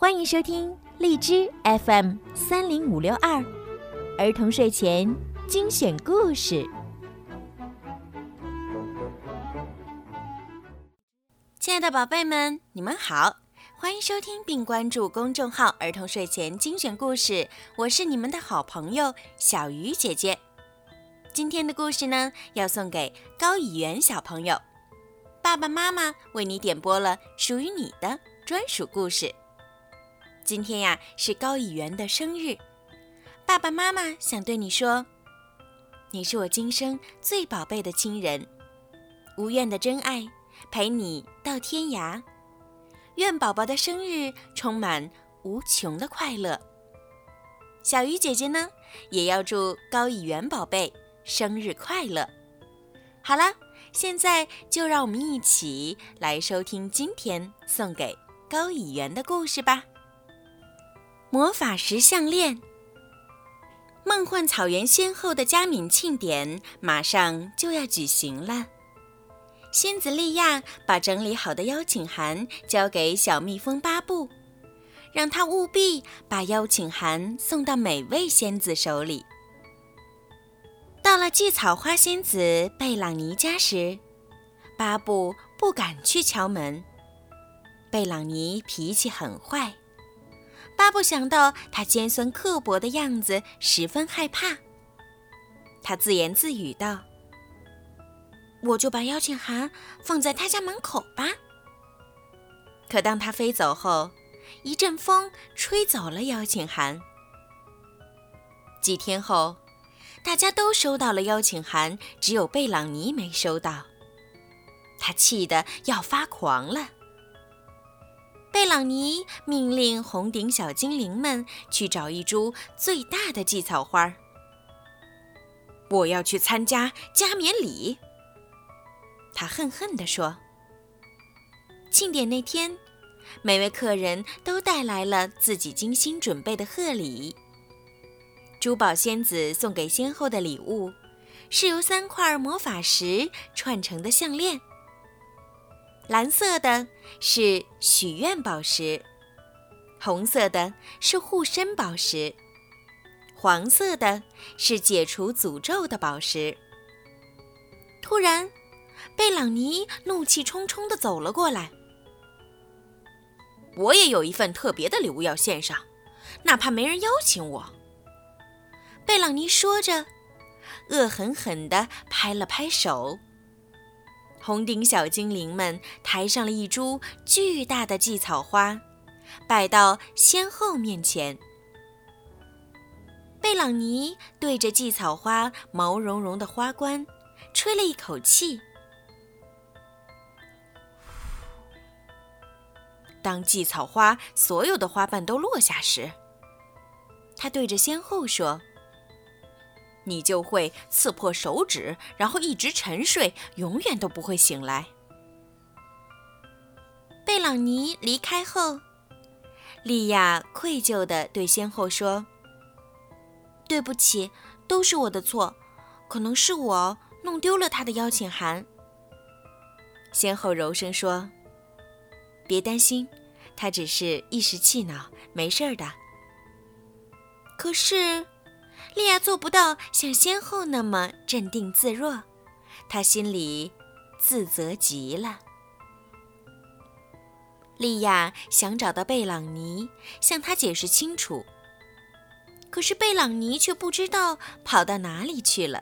欢迎收听荔枝 FM 三零五六二儿童睡前精选故事。亲爱的宝贝们，你们好，欢迎收听并关注公众号“儿童睡前精选故事”，我是你们的好朋友小鱼姐姐。今天的故事呢，要送给高以元小朋友。爸爸妈妈为你点播了属于你的专属故事。今天呀是高以元的生日，爸爸妈妈想对你说：你是我今生最宝贝的亲人，无怨的真爱陪你到天涯。愿宝宝的生日充满无穷的快乐。小鱼姐姐呢，也要祝高以元宝贝。生日快乐！好了，现在就让我们一起来收听今天送给高以元的故事吧。魔法石项链，梦幻草原仙后的加冕庆典马上就要举行了。仙子莉亚把整理好的邀请函交给小蜜蜂巴布，让他务必把邀请函送到每位仙子手里。到了祭草花仙子贝朗尼家时，巴布不敢去敲门。贝朗尼脾气很坏，巴布想到他尖酸刻薄的样子，十分害怕。他自言自语道：“我就把邀请函放在他家门口吧。”可当他飞走后，一阵风吹走了邀请函。几天后。大家都收到了邀请函，只有贝朗尼没收到。他气得要发狂了。贝朗尼命令红顶小精灵们去找一株最大的荠草花。我要去参加加冕礼。他恨恨地说。庆典那天，每位客人都带来了自己精心准备的贺礼。珠宝仙子送给仙后的礼物，是由三块魔法石串成的项链。蓝色的是许愿宝石，红色的是护身宝石，黄色的是解除诅咒的宝石。突然，贝朗尼怒气冲冲地走了过来。我也有一份特别的礼物要献上，哪怕没人邀请我。贝朗尼说着，恶狠狠地拍了拍手。红顶小精灵们抬上了一株巨大的荠草花，摆到仙后面前。贝朗尼对着荠草花毛茸茸的花冠，吹了一口气。当荠草花所有的花瓣都落下时，他对着仙后说。你就会刺破手指，然后一直沉睡，永远都不会醒来。贝朗尼离开后，莉亚愧疚地对仙后说：“对不起，都是我的错，可能是我弄丢了他的邀请函。”仙后柔声说：“别担心，他只是一时气恼，没事儿的。”可是。莉亚做不到像先后那么镇定自若，她心里自责极了。莉亚想找到贝朗尼，向他解释清楚，可是贝朗尼却不知道跑到哪里去了。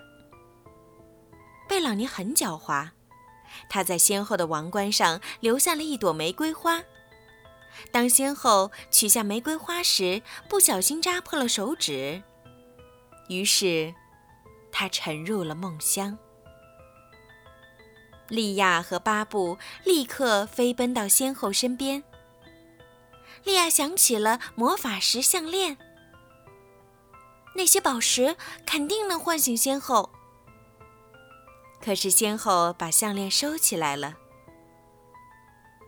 贝朗尼很狡猾，他在先后的王冠上留下了一朵玫瑰花。当先后取下玫瑰花时，不小心扎破了手指。于是，他沉入了梦乡。莉亚和巴布立刻飞奔到仙后身边。莉亚想起了魔法石项链，那些宝石肯定能唤醒仙后。可是仙后把项链收起来了。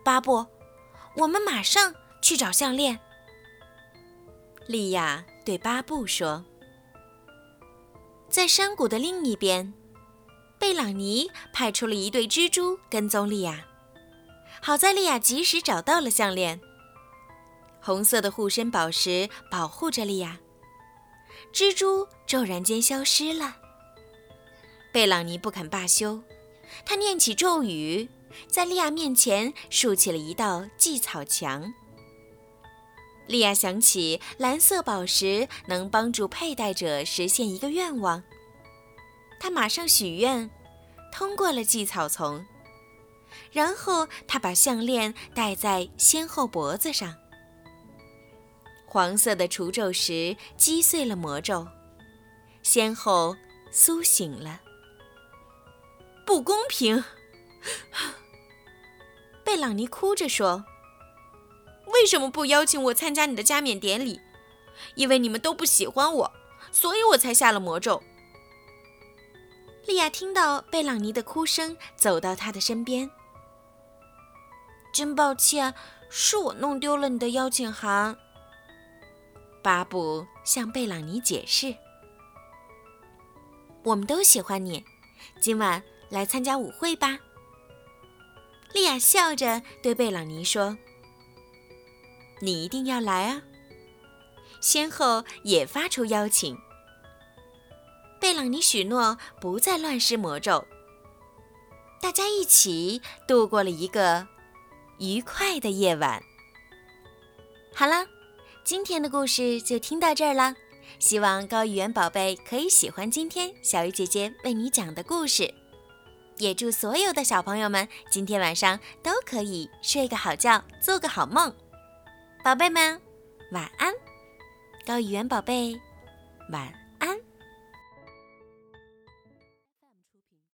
巴布，我们马上去找项链。莉亚对巴布说。在山谷的另一边，贝朗尼派出了一对蜘蛛跟踪莉亚。好在莉亚及时找到了项链。红色的护身宝石保护着莉亚。蜘蛛骤然间消失了。贝朗尼不肯罢休，他念起咒语，在莉亚面前竖起了一道祭草墙。莉亚想起蓝色宝石能帮助佩戴者实现一个愿望，她马上许愿，通过了祭草丛。然后她把项链戴在先后脖子上。黄色的除咒石击碎了魔咒，先后苏醒了。不公平！贝朗尼哭着说。为什么不邀请我参加你的加冕典礼？因为你们都不喜欢我，所以我才下了魔咒。莉亚听到贝朗尼的哭声，走到他的身边。真抱歉，是我弄丢了你的邀请函。巴布向贝朗尼解释：“我们都喜欢你，今晚来参加舞会吧。”莉亚笑着对贝朗尼说。你一定要来啊！先后也发出邀请。贝朗尼许诺不再乱施魔咒。大家一起度过了一个愉快的夜晚。好了，今天的故事就听到这儿了。希望高语言宝贝可以喜欢今天小鱼姐姐为你讲的故事。也祝所有的小朋友们今天晚上都可以睡个好觉，做个好梦。宝贝们，晚安！高语言宝贝，晚安。